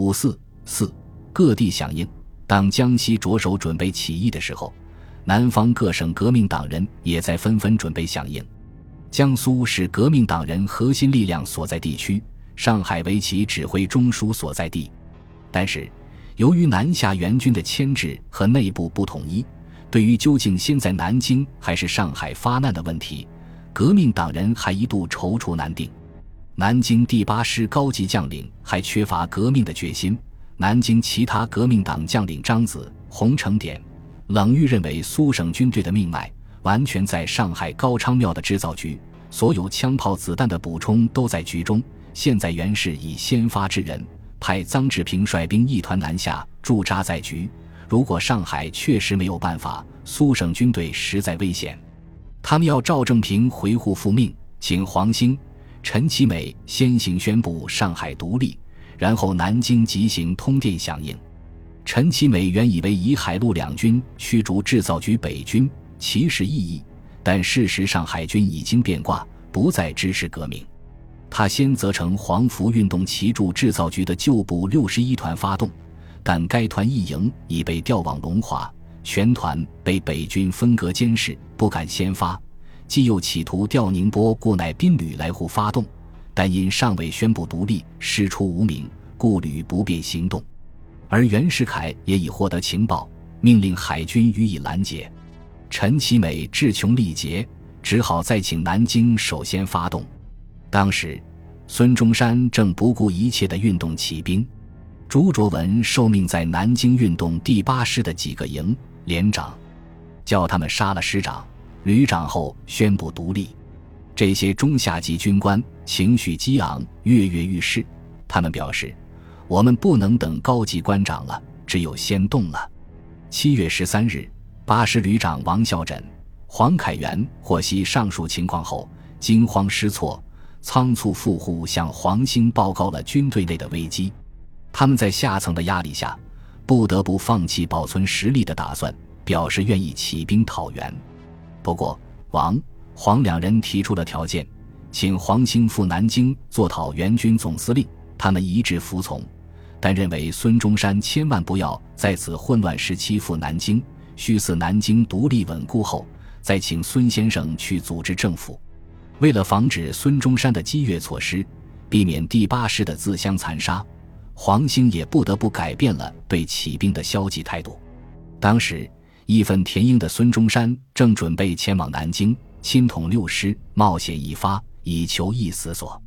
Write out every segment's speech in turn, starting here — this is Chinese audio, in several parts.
五四四各地响应。当江西着手准备起义的时候，南方各省革命党人也在纷纷准备响应。江苏是革命党人核心力量所在地区，上海为其指挥中枢所在地。但是，由于南下援军的牵制和内部不统一，对于究竟先在南京还是上海发难的问题，革命党人还一度踌躇难定。南京第八师高级将领还缺乏革命的决心。南京其他革命党将领张子、洪承典、冷玉认为，苏省军队的命脉完全在上海高昌庙的制造局，所有枪炮子弹的补充都在局中。现在袁氏已先发制人，派臧志平率兵一团南下，驻扎在局。如果上海确实没有办法，苏省军队实在危险。他们要赵正平回沪复命，请黄兴、陈其美先行宣布上海独立。然后南京急行通电响应，陈其美原以为以海陆两军驱逐制造局北军，其实意义，但事实上海军已经变卦，不再支持革命。他先责成黄福运动旗驻制造局的旧部六十一团发动，但该团一营已被调往龙华，全团被北军分隔监视，不敢先发。既又企图调宁波固乃宾旅来沪发动。但因尚未宣布独立，师出无名，故旅不便行动。而袁世凯也已获得情报，命令海军予以拦截。陈其美志穷力竭，只好再请南京首先发动。当时，孙中山正不顾一切的运动起兵，朱卓文受命在南京运动第八师的几个营连长，叫他们杀了师长、旅长后宣布独立。这些中下级军官情绪激昂，跃跃欲试。他们表示：“我们不能等高级官长了，只有先动了。”七月十三日，八师旅长王孝枕、黄凯元获悉上述情况后，惊慌失措，仓促赴沪向黄兴报告了军队内的危机。他们在下层的压力下，不得不放弃保存实力的打算，表示愿意起兵讨袁。不过，王。黄两人提出了条件，请黄兴赴南京做讨袁军总司令，他们一致服从，但认为孙中山千万不要在此混乱时期赴南京，须似南京独立稳固后，再请孙先生去组织政府。为了防止孙中山的激越措施，避免第八师的自相残杀，黄兴也不得不改变了对起兵的消极态度。当时义愤填膺的孙中山正准备前往南京。亲统六师，冒险一发，以求一死所。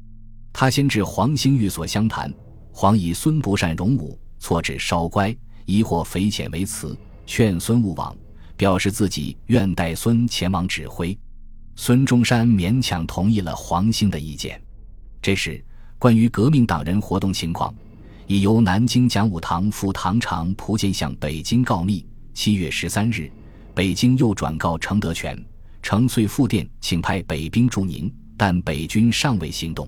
他先至黄兴寓所相谈，黄以孙不善容武，错指稍乖，疑惑匪浅为辞，劝孙勿往，表示自己愿带孙前往指挥。孙中山勉强同意了黄兴的意见。这时，关于革命党人活动情况，已由南京讲武堂副堂长蒲剑向北京告密。七月十三日，北京又转告程德全。程遂复电，请派北兵驻宁，但北军尚未行动。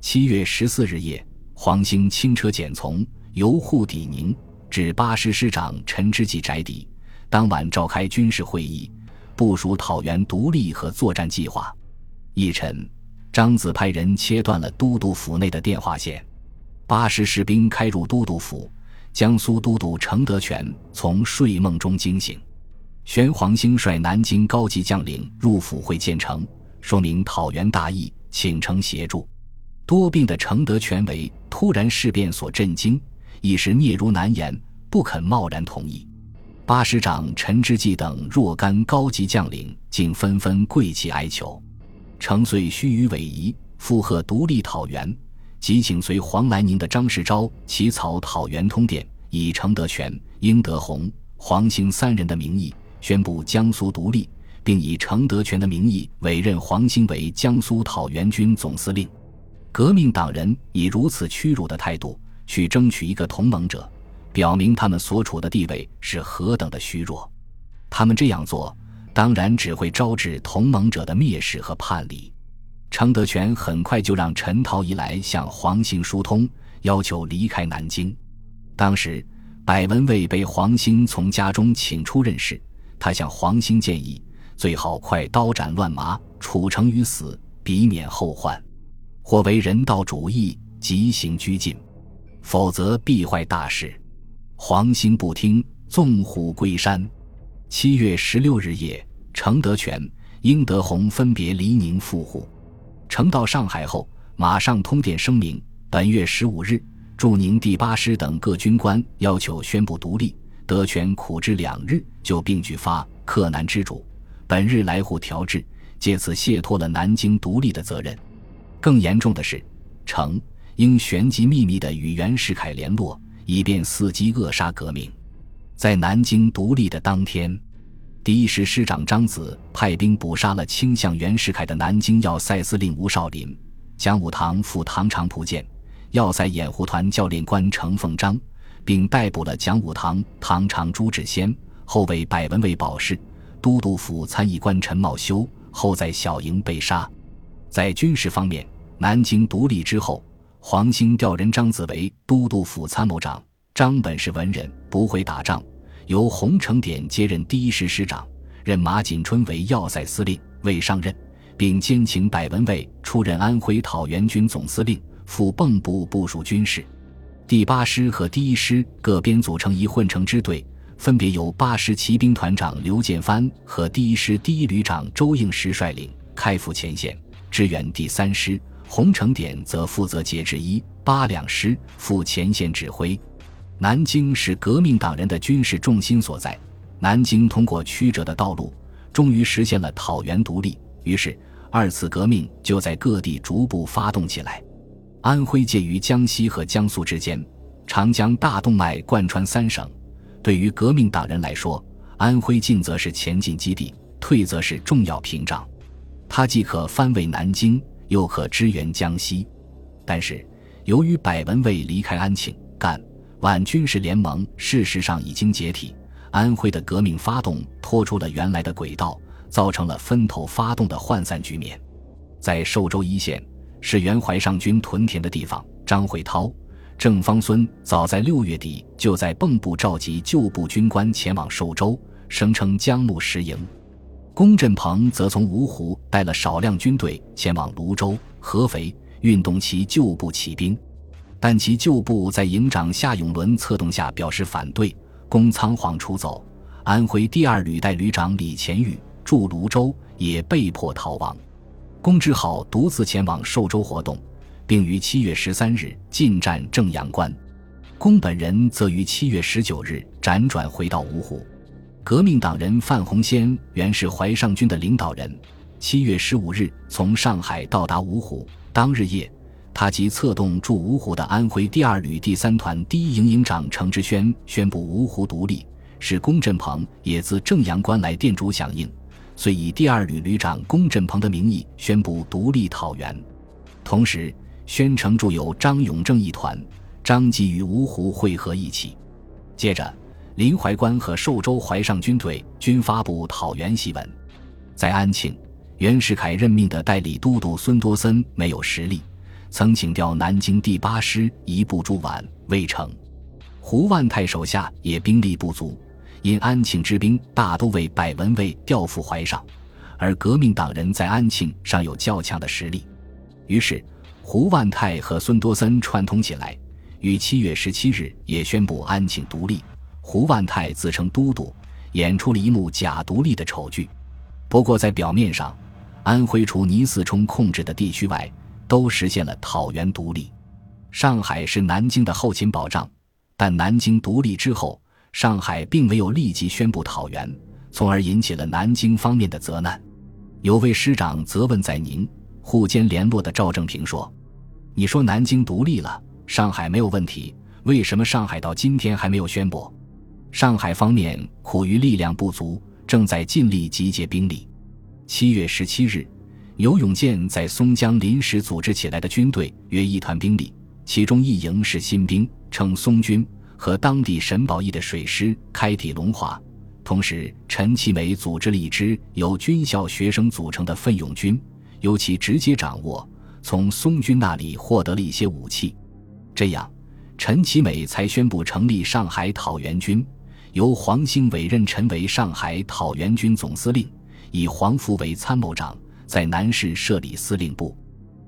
七月十四日夜，黄兴轻车简从，由沪抵宁，至八师师长陈之济宅邸。当晚召开军事会议，部署讨袁独立和作战计划。一晨，张子派人切断了都督府内的电话线，八师士兵开入都督府，江苏都督程德全从睡梦中惊醒。玄黄兴率南京高级将领入府会见程，说明讨袁大义，请程协助。多病的程德全为突然事变所震惊，一时嗫嚅难言，不肯贸然同意。八师长陈之济等若干高级将领竟纷纷跪泣哀求。程遂须臾委仪，附和独立讨袁，即请随黄来宁的张世钊起草讨袁通电，以程德全、英德宏、黄兴三人的名义。宣布江苏独立，并以程德全的名义委任黄兴为江苏讨袁军总司令。革命党人以如此屈辱的态度去争取一个同盟者，表明他们所处的地位是何等的虚弱。他们这样做，当然只会招致同盟者的蔑视和叛离。程德全很快就让陈陶仪来向黄兴疏通，要求离开南京。当时，百文蔚被黄兴从家中请出任事。他向黄兴建议，最好快刀斩乱麻，处成于死，避免后患；或为人道主义，急行拘禁。否则必坏大事。黄兴不听，纵虎归山。七月十六日夜，程德全、英德洪分别离宁赴沪。程到上海后，马上通电声明：本月十五日，驻宁第八师等各军官要求宣布独立。德全苦之两日，就并举发克难之主。本日来沪调制，借此卸脱了南京独立的责任。更严重的是，程应旋即秘密地与袁世凯联络，以便伺机扼杀革命。在南京独立的当天，第一师师长张子派兵捕杀了倾向袁世凯的南京要塞司令吴少林、蒋武堂副唐长蒲健、要塞掩护团教练官程凤章。并逮捕了蒋武堂、唐长朱志先，后为百文卫保释；都督府参议官陈茂修后在小营被杀。在军事方面，南京独立之后，黄兴调任张子为都督府参谋长。张本是文人，不会打仗，由洪承典接任第一师师长，任马锦春为要塞司令，未上任，并兼请百文蔚出任安徽讨袁军总司令，赴蚌埠部署军事。第八师和第一师各编组成一混成支队，分别由八师骑兵团长刘建藩和第一师第一旅长周应时率领，开赴前线支援第三师。洪承典则负责节制一八两师赴前线指挥。南京是革命党人的军事重心所在，南京通过曲折的道路，终于实现了讨袁独立。于是，二次革命就在各地逐步发动起来。安徽介于江西和江苏之间，长江大动脉贯穿三省。对于革命党人来说，安徽进则是前进基地，退则是重要屏障。它既可翻卫南京，又可支援江西。但是，由于百文卫离开安庆、干、皖军事联盟，事实上已经解体，安徽的革命发动拖出了原来的轨道，造成了分头发动的涣散局面。在寿州一线。是原淮上军屯田的地方。张惠涛、郑方孙早在六月底就在蚌埠召集旧部军官前往寿州，声称将募实营。龚振鹏则从芜湖带了少量军队前往泸州、合肥，运动其旧部起兵。但其旧部在营长夏永伦策动下表示反对，龚仓皇出走。安徽第二旅代旅长李乾玉驻泸州也被迫逃亡。龚之浩独自前往寿州活动，并于七月十三日进占正阳关。龚本人则于七月十九日辗转回到芜湖。革命党人范洪先原是淮上军的领导人，七月十五日从上海到达芜湖。当日夜，他即策动驻芜湖的安徽第二旅第三团第一营营长程之轩宣布芜湖独立，使龚振鹏也自正阳关来电主响应。遂以第二旅旅长龚振鹏的名义宣布独立讨袁，同时宣城驻有张永正一团，张继与芜湖会合一起。接着，临淮关和寿州淮上军队均发布讨袁檄文。在安庆，袁世凯任命的代理都督孙多森没有实力，曾请调南京第八师一部驻皖，未成。胡万泰手下也兵力不足。因安庆之兵大都为百文卫调赴淮上，而革命党人在安庆尚有较强的实力，于是胡万泰和孙多森串通起来，于七月十七日也宣布安庆独立。胡万泰自称都督，演出了一幕假独立的丑剧。不过在表面上，安徽除倪嗣冲控制的地区外，都实现了讨袁独立。上海是南京的后勤保障，但南京独立之后。上海并没有立即宣布讨袁，从而引起了南京方面的责难。有位师长责问在宁沪间联络的赵正平说：“你说南京独立了，上海没有问题，为什么上海到今天还没有宣布？”上海方面苦于力量不足，正在尽力集结兵力。七月十七日，牛永健在松江临时组织起来的军队约一团兵力，其中一营是新兵，称松军。和当地沈宝义的水师开抵龙华，同时陈其美组织了一支由军校学生组成的奋勇军，由其直接掌握，从松军那里获得了一些武器。这样，陈其美才宣布成立上海讨袁军，由黄兴委任陈为上海讨袁军总司令，以黄福为参谋长，在南市设立司令部。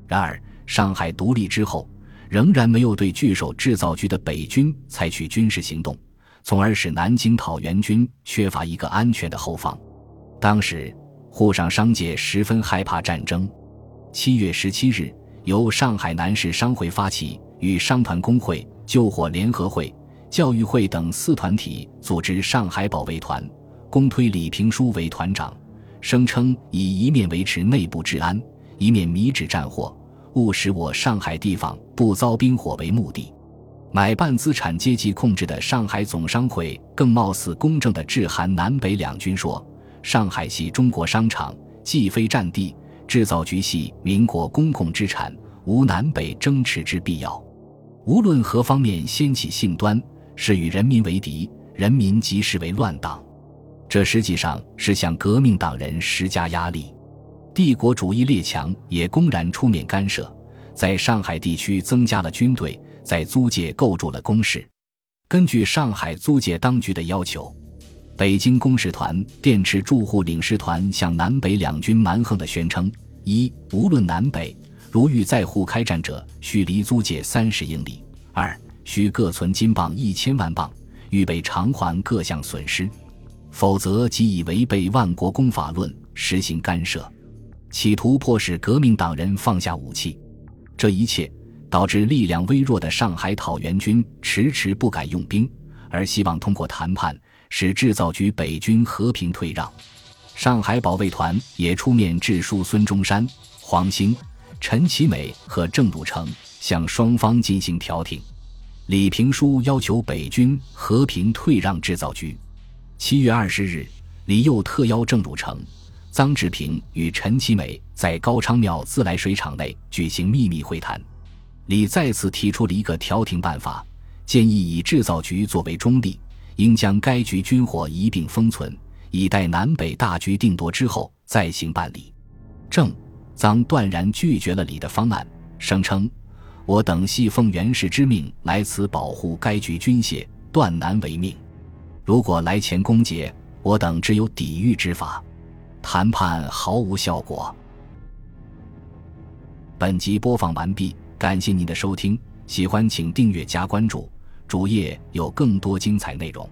然而，上海独立之后。仍然没有对据守制造局的北军采取军事行动，从而使南京讨袁军缺乏一个安全的后方。当时，沪上商界十分害怕战争。七月十七日，由上海南市商会发起，与商团工会、救火联合会、教育会等四团体组织上海保卫团，公推李平书为团长，声称以一面维持内部治安，一面迷止战火。务使我上海地方不遭兵火为目的，买办资产阶级控制的上海总商会更貌似公正的致函南北两军说：“上海系中国商场，既非战地，制造局系民国公共资产，无南北争持之必要。无论何方面掀起信端，是与人民为敌，人民即视为乱党。这实际上是向革命党人施加压力。”帝国主义列强也公然出面干涉，在上海地区增加了军队，在租界构筑了工事。根据上海租界当局的要求，北京公使团、电池驻沪领事团向南北两军蛮横地宣称：一、无论南北，如欲在沪开战者，须离租界三十英里；二、需各存金镑一千万镑，预备偿还各项损失，否则即以违背万国公法论实行干涉。企图迫使革命党人放下武器，这一切导致力量微弱的上海讨袁军迟迟不敢用兵，而希望通过谈判使制造局北军和平退让。上海保卫团也出面致书孙中山、黄兴、陈其美和郑汝成，向双方进行调停。李平书要求北军和平退让制造局。七月二十日，李又特邀郑汝成。臧志平与陈其美在高昌庙自来水厂内举行秘密会谈，李再次提出了一个调停办法，建议以制造局作为中立，应将该局军火一并封存，以待南北大局定夺之后再行办理。郑、臧断然拒绝了李的方案，声称：“我等系奉袁氏之命来此保护该局军械，断难违命。如果来钱攻劫，我等只有抵御之法。”谈判毫无效果。本集播放完毕，感谢您的收听，喜欢请订阅加关注，主页有更多精彩内容。